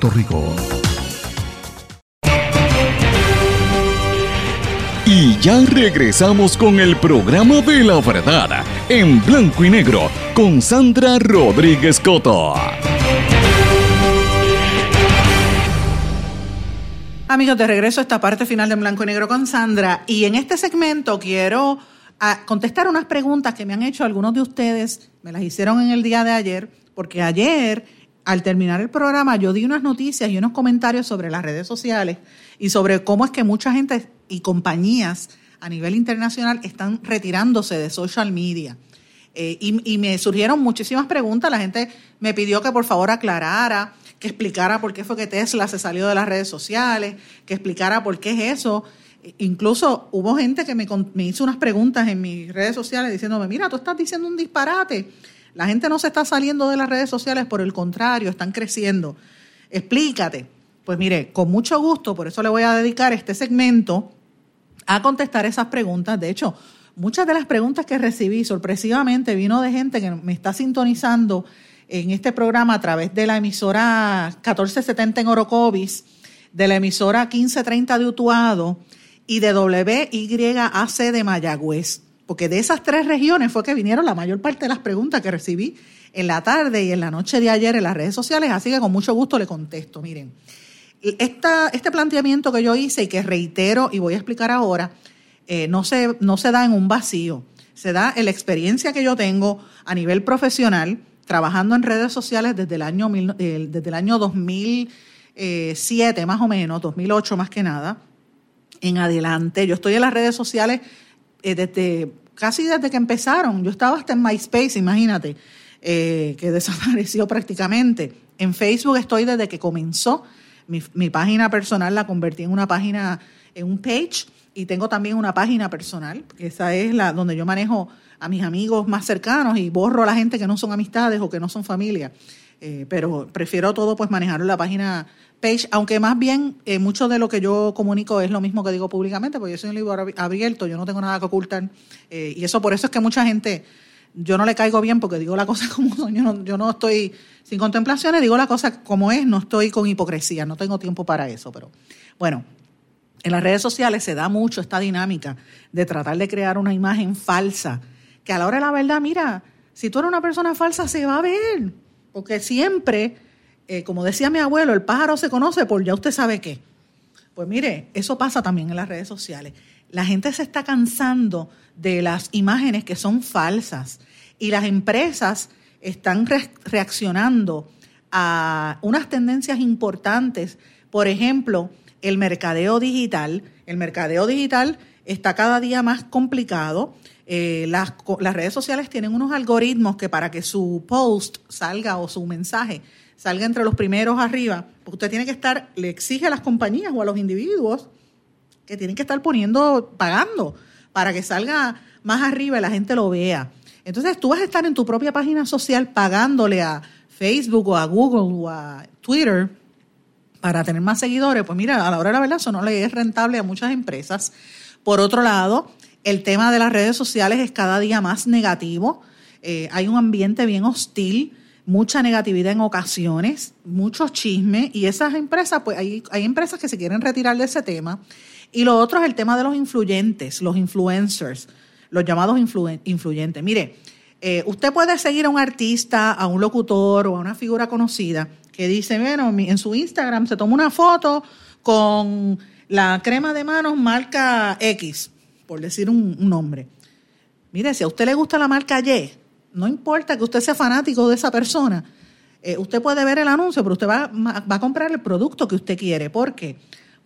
Rico. Y ya regresamos con el programa de la verdad en blanco y negro con Sandra Rodríguez Coto. Amigos, de regreso a esta parte final de Blanco y Negro con Sandra. Y en este segmento quiero ah, contestar unas preguntas que me han hecho algunos de ustedes. Me las hicieron en el día de ayer, porque ayer al terminar el programa yo di unas noticias y unos comentarios sobre las redes sociales y sobre cómo es que mucha gente y compañías a nivel internacional están retirándose de social media. Eh, y, me surgieron muchísimas preguntas. La gente me pidió que por favor aclarara, que explicara por qué fue que Tesla se salió de las redes sociales, que explicara por qué es eso. Incluso hubo gente que me, me hizo unas preguntas en mis redes sociales diciéndome, mira, tú estás diciendo un disparate la gente no se está saliendo de las redes sociales, por el contrario, están creciendo. Explícate. Pues mire, con mucho gusto, por eso le voy a dedicar este segmento a contestar esas preguntas. De hecho, muchas de las preguntas que recibí sorpresivamente vino de gente que me está sintonizando en este programa a través de la emisora 1470 en Orocovis, de la emisora 1530 de Utuado y de WYAC de Mayagüez. Porque de esas tres regiones fue que vinieron la mayor parte de las preguntas que recibí en la tarde y en la noche de ayer en las redes sociales, así que con mucho gusto le contesto. Miren, esta, este planteamiento que yo hice y que reitero y voy a explicar ahora, eh, no, se, no se da en un vacío, se da en la experiencia que yo tengo a nivel profesional, trabajando en redes sociales desde el año, desde el año 2007 más o menos, 2008 más que nada, en adelante. Yo estoy en las redes sociales eh, desde casi desde que empezaron. Yo estaba hasta en MySpace, imagínate, eh, que <laughs> desapareció prácticamente. En Facebook estoy desde que comenzó. Mi, mi, página personal la convertí en una página, en un page, y tengo también una página personal, que esa es la donde yo manejo a mis amigos más cercanos y borro a la gente que no son amistades o que no son familia. Eh, pero prefiero todo pues manejarlo la página page, aunque más bien eh, mucho de lo que yo comunico es lo mismo que digo públicamente, porque yo soy un libro abierto, yo no tengo nada que ocultar. Eh, y eso por eso es que mucha gente, yo no le caigo bien porque digo la cosa <laughs> como son, yo no, yo no estoy sin contemplaciones, digo la cosa como es, no estoy con hipocresía, no tengo tiempo para eso. Pero bueno, en las redes sociales se da mucho esta dinámica de tratar de crear una imagen falsa que a la hora de la verdad, mira, si tú eres una persona falsa, se va a ver. Porque siempre, eh, como decía mi abuelo, el pájaro se conoce por ya usted sabe qué. Pues mire, eso pasa también en las redes sociales. La gente se está cansando de las imágenes que son falsas y las empresas están reaccionando a unas tendencias importantes. Por ejemplo, el mercadeo digital. El mercadeo digital está cada día más complicado eh, las, las redes sociales tienen unos algoritmos que para que su post salga o su mensaje salga entre los primeros arriba, pues usted tiene que estar, le exige a las compañías o a los individuos que tienen que estar poniendo, pagando para que salga más arriba y la gente lo vea. Entonces tú vas a estar en tu propia página social pagándole a Facebook o a Google o a Twitter para tener más seguidores. Pues mira, a la hora de la verdad eso no le es rentable a muchas empresas. Por otro lado, el tema de las redes sociales es cada día más negativo. Eh, hay un ambiente bien hostil, mucha negatividad en ocasiones, muchos chismes y esas empresas, pues hay, hay empresas que se quieren retirar de ese tema. Y lo otro es el tema de los influyentes, los influencers, los llamados influyentes. Mire, eh, usted puede seguir a un artista, a un locutor o a una figura conocida que dice, bueno, en su Instagram se toma una foto con la crema de manos marca X por decir un, nombre. Mire, si a usted le gusta la marca Y, no importa que usted sea fanático de esa persona, eh, usted puede ver el anuncio, pero usted va, a comprar el producto que usted quiere. ¿Por qué?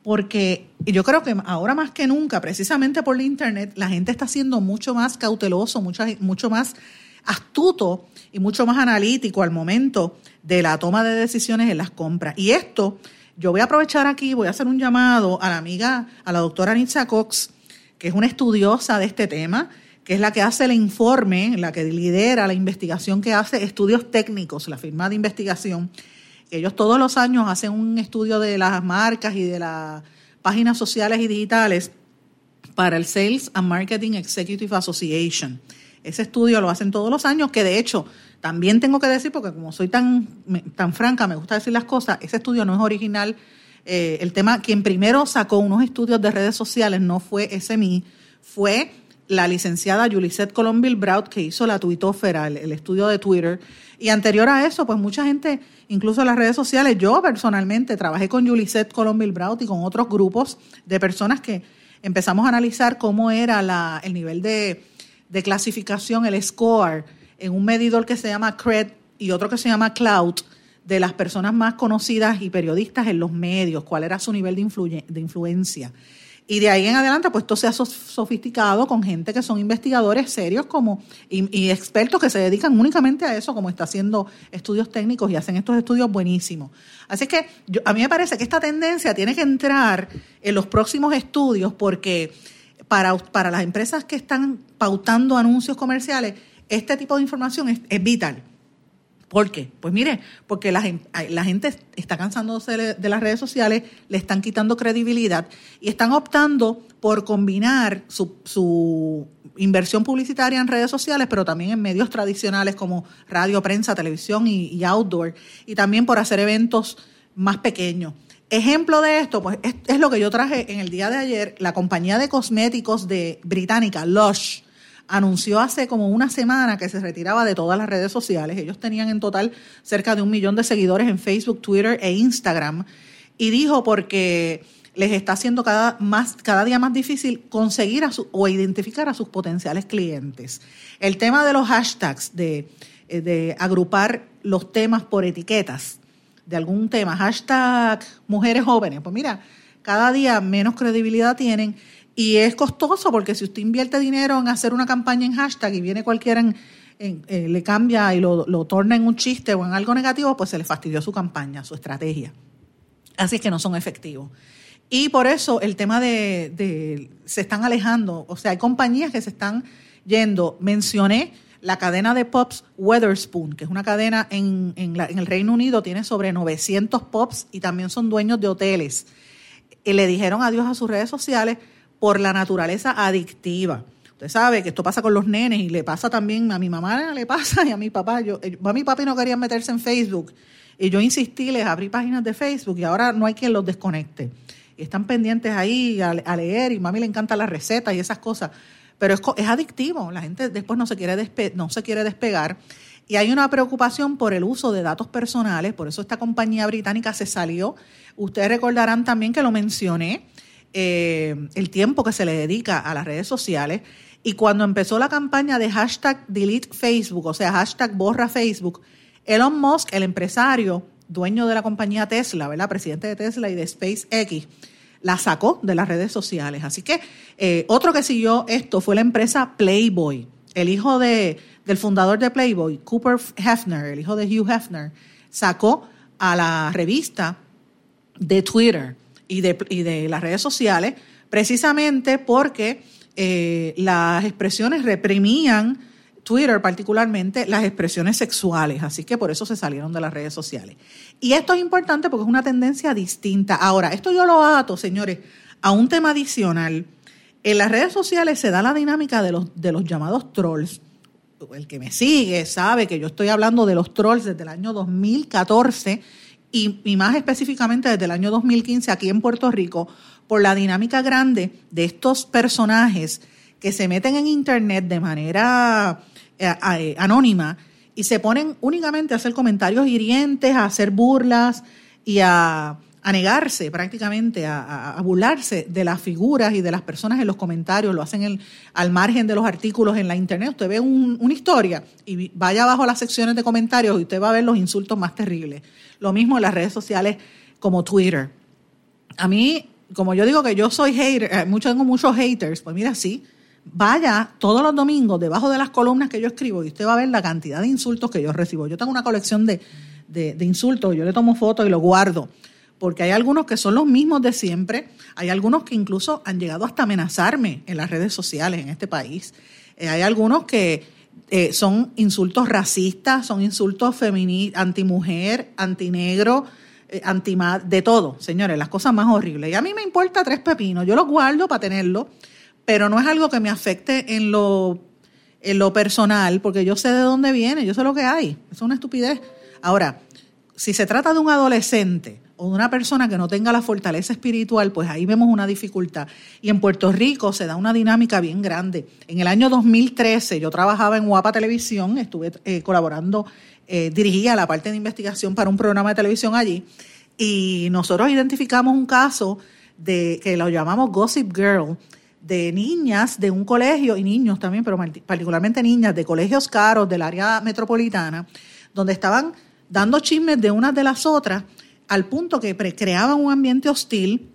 Porque yo creo que ahora más que nunca, precisamente por la Internet, la gente está siendo mucho más cauteloso, mucho, mucho más astuto y mucho más analítico al momento de la toma de decisiones en las compras. Y esto, yo voy a aprovechar aquí, voy a hacer un llamado a la amiga, a la doctora Anitza Cox, que es una estudiosa de este tema, que es la que hace el informe, la que lidera la investigación que hace estudios técnicos, la firma de investigación. Ellos todos los años hacen un estudio de las marcas y de las páginas sociales y digitales para el Sales and Marketing Executive Association. Ese estudio lo hacen todos los años, que de hecho también tengo que decir, porque como soy tan, tan franca, me gusta decir las cosas, ese estudio no es original eh, el tema, quien primero sacó unos estudios de redes sociales no fue SMI, fue la licenciada Yulisette Colombil Braut, que hizo la tuitófera, el, estudio de Twitter. Y anterior a eso, pues mucha gente, incluso en las redes sociales, yo personalmente trabajé con Yulisette Colombil Braut y con otros grupos de personas que empezamos a analizar cómo era la, el nivel de, de clasificación, el score, en un medidor que se llama CRED y otro que se llama Cloud, de las personas más conocidas y periodistas en los medios, cuál era su nivel de, de influencia. Y de ahí en adelante, pues esto se ha sofisticado con gente que son investigadores serios como y, expertos que se dedican únicamente a eso, como está haciendo estudios técnicos y hacen estos estudios buenísimos. Así que a mí me parece que esta tendencia tiene que entrar en los próximos estudios porque para, para las empresas que están pautando anuncios comerciales, este tipo de información es vital ¿Por qué? Pues mire, porque la, gente está cansándose de las redes sociales, le están quitando credibilidad y están optando por combinar su, inversión publicitaria en redes sociales, pero también en medios tradicionales como radio, prensa, televisión y, outdoor, y también por hacer eventos más pequeños. Ejemplo de esto, pues es, es, lo que yo traje en el día de ayer, la compañía de cosméticos de británica, Lush, anunció hace como una semana que se retiraba de todas las redes sociales. Ellos tenían en total cerca de un millón de seguidores en Facebook, Twitter e Instagram. Y dijo porque les está haciendo cada, más, cada día más difícil conseguir o identificar a sus potenciales clientes. El tema de los hashtags, de, eh, de agrupar los temas por etiquetas de algún tema, hashtag mujeres jóvenes, pues mira, cada día menos credibilidad tienen y es costoso porque si usted invierte dinero en hacer una campaña en hashtag y viene cualquiera eh, le cambia y lo, lo, torna en un chiste o en algo negativo, pues se le fastidió su campaña, su estrategia. Así es que no son efectivos. Y por eso el tema de, de se están alejando, o sea, hay compañías que se están yendo. Mencioné la cadena de pops Weatherspoon, que es una cadena en, en, en el Reino Unido, tiene sobre 900 pops y también son dueños de hoteles. Y le dijeron adiós a sus redes sociales por la naturaleza adictiva. Usted sabe que esto pasa con los nenes y le pasa también a mi mamá, le pasa y a mi papá. Yo, eh, a mi papi no querían meterse en Facebook y yo insistí, les abrí páginas de Facebook y ahora no hay quien los desconecte. Y están pendientes ahí a, leer y mami le encantan las recetas y esas cosas. Pero es, es adictivo, la gente después no se, quiere no se quiere despegar. Y hay una preocupación por el uso de datos personales, por eso esta compañía británica se salió. Ustedes recordarán también que lo mencioné, eh, el tiempo que se le dedica a las redes sociales. Y cuando empezó la campaña de hashtag delete Facebook, o sea, hashtag borra Facebook, Elon Musk, el empresario, dueño de la compañía Tesla, ¿verdad? Presidente de Tesla y de SpaceX, la sacó de las redes sociales. Así que eh, otro que siguió esto fue la empresa Playboy. El hijo de, del fundador de Playboy, Cooper Hefner, el hijo de Hugh Hefner, sacó a la revista de Twitter y de, y de las redes sociales, precisamente porque eh, las expresiones reprimían, Twitter particularmente, las expresiones sexuales, así que por eso se salieron de las redes sociales. Y esto es importante porque es una tendencia distinta. Ahora, esto yo lo ato, señores, a un tema adicional. En las redes sociales se da la dinámica de los, de los llamados trolls. El que me sigue sabe que yo estoy hablando de los trolls desde el año 2014 y, más específicamente desde el año 2015 aquí en Puerto Rico, por la dinámica grande de estos personajes que se meten en Internet de manera eh, eh, anónima y se ponen únicamente a hacer comentarios hirientes, a hacer burlas y a, negarse prácticamente, a, burlarse de las figuras y de las personas en los comentarios, lo hacen al margen de los artículos en la internet. Usted ve una historia y vaya abajo a las secciones de comentarios y usted va a ver los insultos más terribles. Lo mismo en las redes sociales como Twitter. A mí, como yo digo que yo soy hater, eh, mucho, tengo muchos haters, pues mira, sí, vaya todos los domingos debajo de las columnas que yo escribo y usted va a ver la cantidad de insultos que yo recibo. Yo tengo una colección de, de, insultos, yo le tomo fotos y lo guardo, porque hay algunos que son los mismos de siempre, hay algunos que incluso han llegado hasta amenazarme en las redes sociales en este país, eh, hay algunos que eh, son insultos racistas, son insultos antimujer, antinegro, eh, de todo, señores, las cosas más horribles. Y a mí me importa tres pepinos, yo los guardo para tenerlo, pero no es algo que me afecte en lo, en lo personal, porque yo sé de dónde viene, yo sé lo que hay, es una estupidez. Ahora, si se trata de un adolescente o de una persona que no tenga la fortaleza espiritual, pues ahí vemos una dificultad. Y en Puerto Rico se da una dinámica bien grande. En el año 2013 yo trabajaba en Guapa Televisión, estuve eh, colaborando, eh, dirigía la parte de investigación para un programa de televisión allí, y nosotros identificamos un caso de que lo llamamos Gossip Girl, de niñas de un colegio, y niños también, pero particularmente niñas de colegios caros del área metropolitana, donde estaban dando chismes de unas de las otras al punto que creaban un ambiente hostil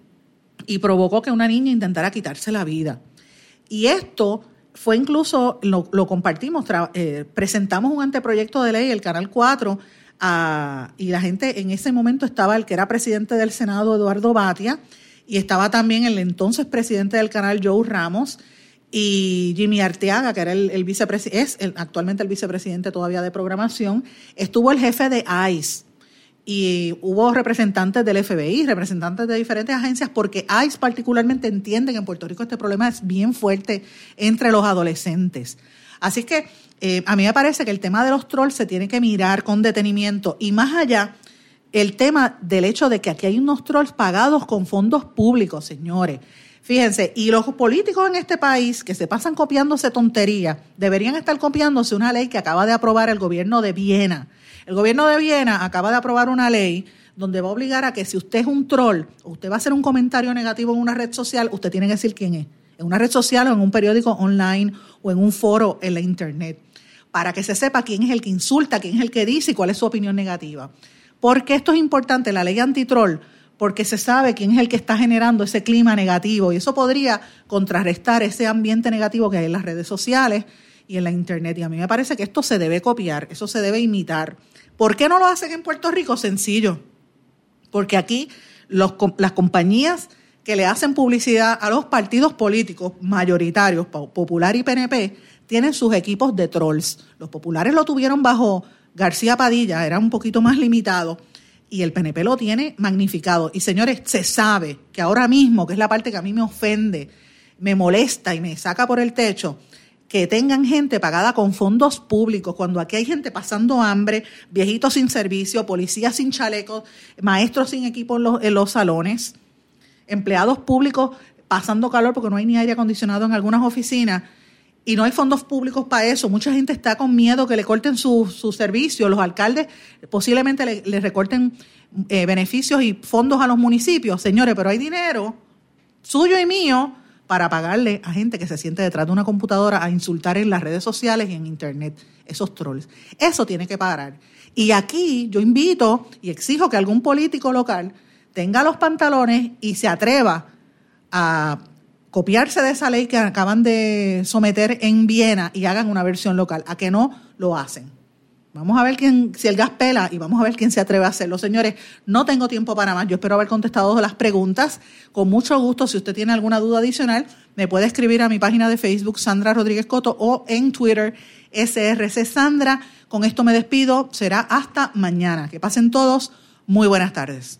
y provocó que una niña intentara quitarse la vida. Y esto fue incluso, lo, compartimos, eh, presentamos un anteproyecto de ley, el Canal 4, y la gente en ese momento estaba el que era presidente del Senado, Eduardo Batia, y estaba también el entonces presidente del canal, Joe Ramos, y Jimmy Arteaga, que era el, es actualmente el vicepresidente todavía de programación, estuvo el jefe de ICE y hubo representantes del FBI, representantes de diferentes agencias, porque ICE particularmente entiende que en Puerto Rico este problema es bien fuerte entre los adolescentes. Así que eh, a mí me parece que el tema de los trolls se tiene que mirar con detenimiento y más allá el tema del hecho de que aquí hay unos trolls pagados con fondos públicos, señores. Fíjense, y los políticos en este país que se pasan copiándose tonterías, deberían estar copiándose una ley que acaba de aprobar el gobierno de Viena. El gobierno de Viena acaba de aprobar una ley donde va a obligar a que si usted es un troll o usted va a hacer un comentario negativo en una red social, usted tiene que decir quién es, en una red social o en un periódico online o en un foro en la internet, para que se sepa quién es el que insulta, quién es el que dice y cuál es su opinión negativa. Porque esto es importante, la ley antitroll porque se sabe quién es el que está generando ese clima negativo y eso podría contrarrestar ese ambiente negativo que hay en las redes sociales y en la internet. Y a mí me parece que esto se debe copiar, eso se debe imitar. ¿Por qué no lo hacen en Puerto Rico? Sencillo. Porque aquí las compañías que le hacen publicidad a los partidos políticos mayoritarios, Popular y PNP, tienen sus equipos de trolls. Los populares lo tuvieron bajo García Padilla, era un poquito más limitado y el PNP lo tiene magnificado. Y señores, se sabe que ahora mismo, que es la parte que a mí me ofende, me molesta y me saca por el techo, que tengan gente pagada con fondos públicos, cuando aquí hay gente pasando hambre, viejitos sin servicio, policías sin chalecos, maestros sin equipo en los, salones, empleados públicos pasando calor porque no hay ni aire acondicionado en algunas oficinas y no hay fondos públicos para eso. Mucha gente está con miedo que le corten su, su servicio. Los alcaldes posiblemente le, recorten eh, beneficios y fondos a los municipios. Señores, pero hay dinero suyo y mío para pagarle a gente que se siente detrás de una computadora a insultar en las redes sociales y en internet, esos trolls. Eso tiene que parar. Y aquí yo invito y exijo que algún político local tenga los pantalones y se atreva a copiarse de esa ley que acaban de someter en Viena y hagan una versión local, a que no lo hacen. Vamos a ver quién, si el gas pela y vamos a ver quién se atreve a hacerlo. Señores, no tengo tiempo para más. Yo espero haber contestado todas las preguntas. Con mucho gusto, si usted tiene alguna duda adicional, me puede escribir a mi página de Facebook, Sandra Rodríguez Coto, o en Twitter, SRC Sandra. Con esto me despido. Será hasta mañana. Que pasen todos. Muy buenas tardes.